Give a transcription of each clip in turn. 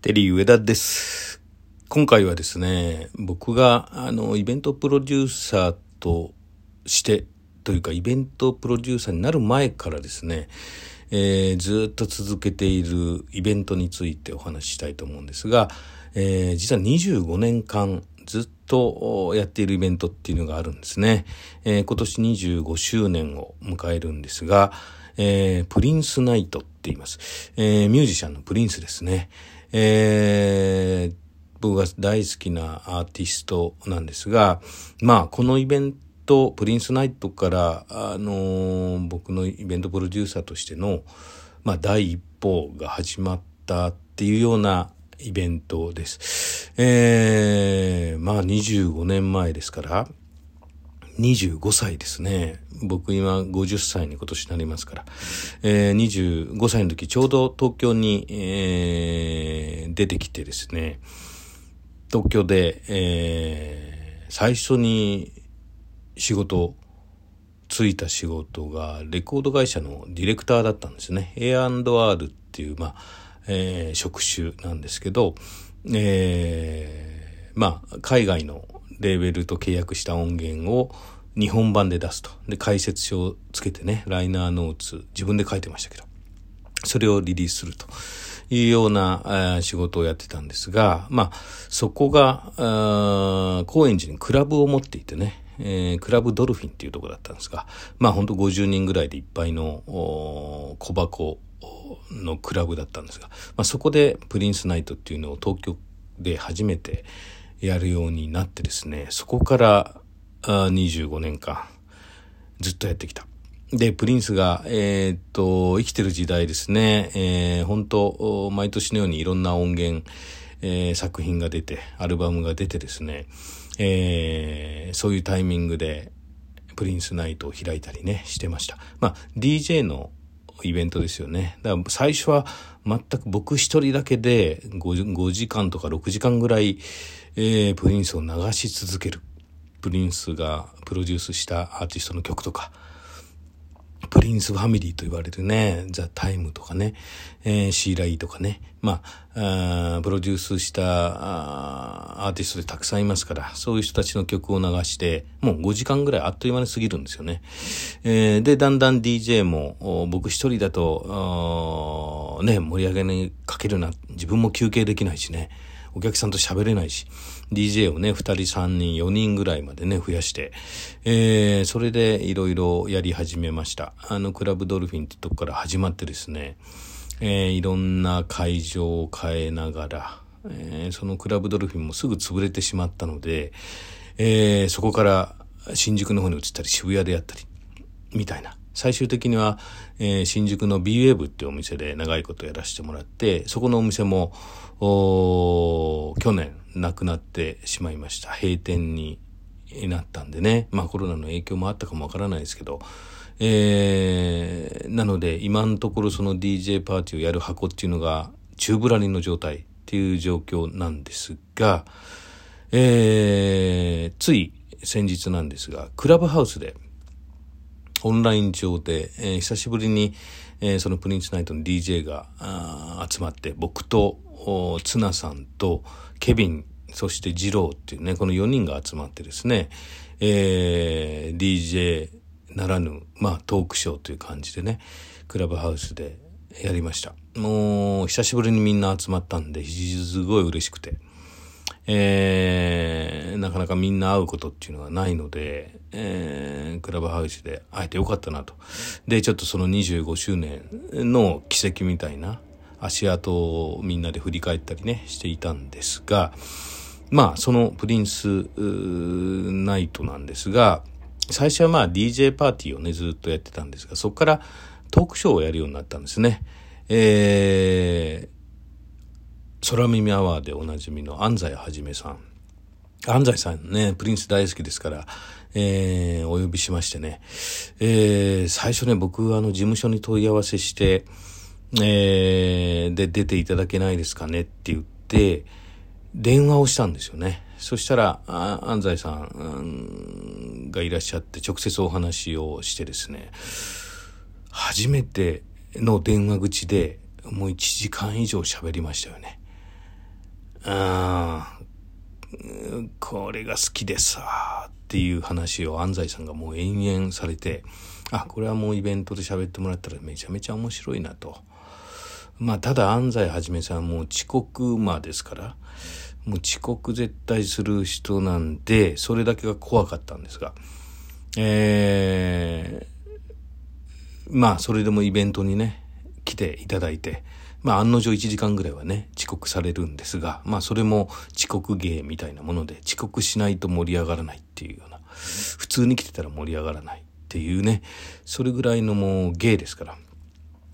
テリー上田です。今回はですね、僕があのイベントプロデューサーとしてというかイベントプロデューサーになる前からですね、えーずっと続けているイベントについてお話ししたいと思うんですが、えー実は25年間ずっとやっているイベントっていうのがあるんですね。えー今年25周年を迎えるんですが、えープリンスナイトって言います。えーミュージシャンのプリンスですね。えー僕が大好きなアーティストなんですが、まあ、このイベント、プリンスナイトから、あのー僕のイベントプロデューサーとしての、まあ、第一歩が始まったっていうようなイベントです。えー、まあ、25年前ですから、25歳ですね。僕今50歳に今年なりますから。えー、25歳の時ちょうど東京に、えー出てきてですね、東京で、えー最初に仕事、ついた仕事がレコード会社のディレクターだったんですね。A&R っていう、まあ、えー職種なんですけど、えーまあ、海外のレーベルと契約した音源を日本版で出すと。で、解説書をつけてね、ライナーノーツ、自分で書いてましたけど、それをリリースするというような仕事をやってたんですが、まあ、そこが、高円寺にクラブを持っていてね、えークラブドルフィンっていうところだったんですが、まあ本当50人ぐらいでいっぱいの小箱のクラブだったんですが、まあそこでプリンスナイトっていうのを東京で初めてやるようになってですね、そこから25年間ずっとやってきた。で、プリンスが、えーっと、生きてる時代ですね、えー、本当毎年のようにいろんな音源、えー作品が出て、アルバムが出てですね、えーそういうタイミングで、プリンスナイトを開いたりね、してました。まあ、DJ のイベントですよね。だから最初は全く僕一人だけで 5, 5時間とか6時間ぐらい、えープリンスを流し続ける。プリンスがプロデュースしたアーティストの曲とか、プリンスファミリーと言われるね、ザ・タイムとかね、えーシーライとかね、まあ、プロデュースしたアーティストでたくさんいますから、そういう人たちの曲を流して、もう5時間ぐらいあっという間に過ぎるんですよね。えーで、だんだん DJ も、僕一人だと、ね、盛り上げにかけるな、自分も休憩できないしね、お客さんと喋れないし、DJ をね、二人、三人、四人ぐらいまでね、増やして、えー、それでいろいろやり始めました。あの、クラブドルフィンってとこから始まってですね、えーいろんな会場を変えながら、えーそのクラブドルフィンもすぐ潰れてしまったので、えーそこから新宿の方に移ったり、渋谷でやったり、みたいな。最終的には、えー新宿の B-Wave っていうお店で長いことやらせてもらって、そこのお店も、お去年亡くなってしまいました。閉店になったんでね。まあコロナの影響もあったかもわからないですけど、えーなので今のところその DJ パーティーをやる箱っていうのが宙ぶらりんの状態っていう状況なんですが、えーつい先日なんですが、クラブハウスで、オンライン上で、えー久しぶりに、えーそのプリンスナイトの DJ が集まって、僕と、ツナさんと、ケビン、そしてジローっていうね、この4人が集まってですね、えー DJ ならぬ、まあトークショーという感じでね、クラブハウスでやりました。もう、久しぶりにみんな集まったんで、すごい嬉しくて。えーなかなかみんな会うことっていうのがないので、えークラブハウスで会えてよかったなと。で、ちょっとその25周年の奇跡みたいな足跡をみんなで振り返ったりね、していたんですが、まあ、そのプリンスナイトなんですが、最初はまあ DJ パーティーをね、ずっとやってたんですが、そこからトークショーをやるようになったんですね。えー、空耳アワーでおなじみの安西はじめさん。安西さんね、プリンス大好きですから、えー、お呼びしましてね。えー、最初ね、僕、あの、事務所に問い合わせして、えー、で、出ていただけないですかねって言って、電話をしたんですよね。そしたら、安西さんうんがいらっしゃって、直接お話をしてですね、初めての電話口でもう1時間以上喋りましたよね。あこれが好きでさ、っていう話を安西さんがもう延々されて、あ、これはもうイベントで喋ってもらったらめちゃめちゃ面白いなと。まあ、ただ安西はじめさんもう遅刻魔ですから、もう遅刻絶対する人なんで、それだけが怖かったんですが、えー、まあ、それでもイベントにね、来ていただいて、まあ案の定1時間ぐらいはね、遅刻されるんですが、まあそれも遅刻芸みたいなもので、遅刻しないと盛り上がらないっていうような、普通に来てたら盛り上がらないっていうね、それぐらいのもう芸ですから。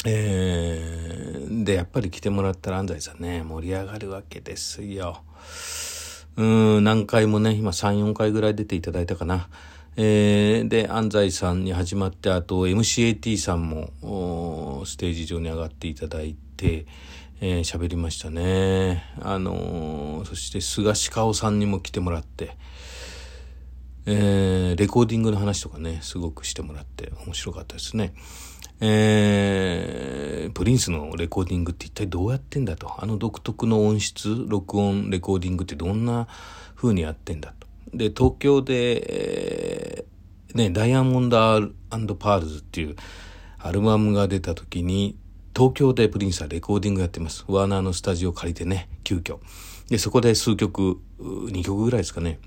えー、で、やっぱり来てもらったら安西さんね、盛り上がるわけですよ。うん、何回もね、今3、4回ぐらい出ていただいたかな。えー、で、安西さんに始まって、あと MCAT さんもステージ上に上がっていただいて、えー、喋りましたね。あのー、そして菅鹿尾さんにも来てもらって、えー、レコーディングの話とかね、すごくしてもらって面白かったですね。えー、プリンスのレコーディングって一体どうやってんだと。あの独特の音質、録音、レコーディングってどんな風にやってんだと。で、東京で、えー、ね、ダイヤモンドパールズっていうアルバムが出た時に、東京でプリンスはレコーディングやってます。ワーナーのスタジオ借りてね、急遽。で、そこで数曲、2曲ぐらいですかね、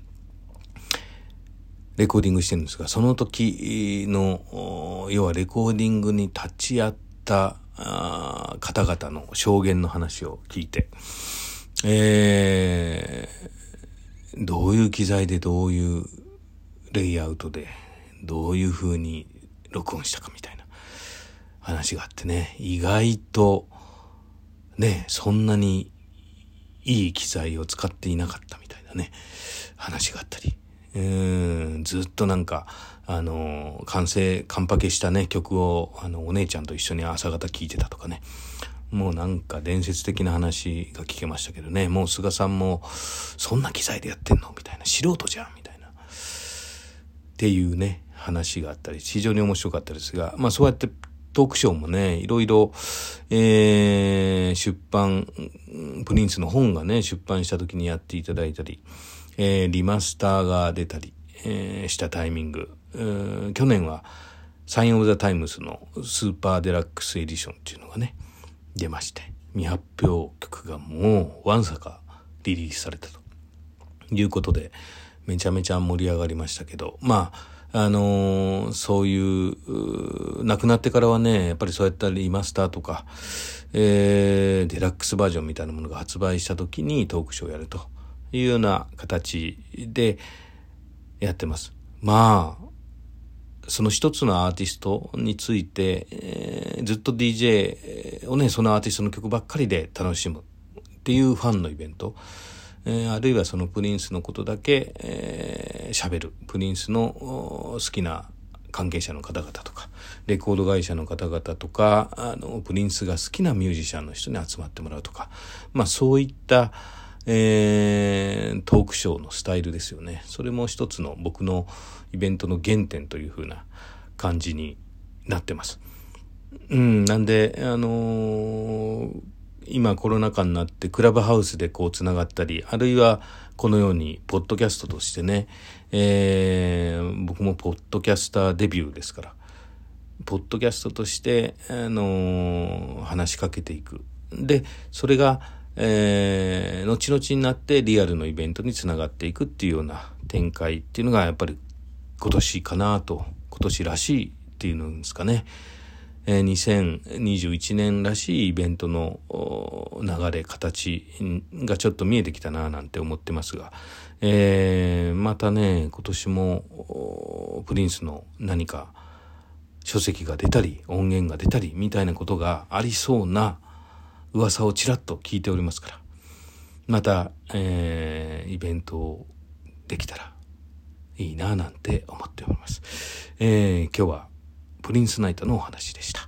レコーディングしてるんですが、その時の、要はレコーディングに立ち会った方々の証言の話を聞いて、えー、どういう機材でどういうレイアウトで、どういう風に録音したかみたいな話があってね、意外と、ね、そんなにいい機材を使っていなかったみたいなね、話があったり、うん、ずっとなんか、あの、完成、完パケしたね、曲を、あの、お姉ちゃんと一緒に朝方聴いてたとかね。もうなんか伝説的な話が聞けましたけどね。もう菅さんも、そんな機材でやってんの？みたいな。素人じゃんみたいな。っていうね、話があったり、非常に面白かったですが、まあそうやってトークショーもね、いろいろ、えー、出版、プリンスの本がね、出版した時にやっていただいたり、えー、リマスターが出たり、えー、したタイミング、去年はサインオブザタイムズのスーパーデラックスエディションっていうのがね、出まして、未発表曲がもうわんさかリリースされたということで、めちゃめちゃ盛り上がりましたけど、まあ、あのー、そういう、亡くなってからはね、やっぱりそうやったリマスターとか、えー、デラックスバージョンみたいなものが発売した時にトークショーをやると。いうような形でやってます。まあ、その一つのアーティストについて、えー、ずっと DJ をね、そのアーティストの曲ばっかりで楽しむっていうファンのイベント。えー、あるいはそのプリンスのことだけ喋、えー、る。プリンスの好きな関係者の方々とか、レコード会社の方々とか、あの、プリンスが好きなミュージシャンの人に集まってもらうとか、まあそういった、えー、トークショーのスタイルですよね。それも一つの僕のイベントの原点という風な感じになってます。うん、なんで、あのー、今コロナ禍になってクラブハウスでこう繋がったり、あるいはこのようにポッドキャストとしてね、えー、僕もポッドキャスターデビューですから、ポッドキャストとして、あのー、話しかけていく。で、それが、えー、後々になってリアルのイベントにつながっていくっていうような展開っていうのがやっぱり今年かなと、今年らしいっていうんですかね。え、2021年らしいイベントの流れ、形がちょっと見えてきたななんて思ってますが、えー、またね、今年もプリンスの何か書籍が出たり、音源が出たりみたいなことがありそうな噂をちらっと聞いておりますから、また、えー、イベントをできたらいいななんて思っております。えー、今日はプリンスナイトのお話でした。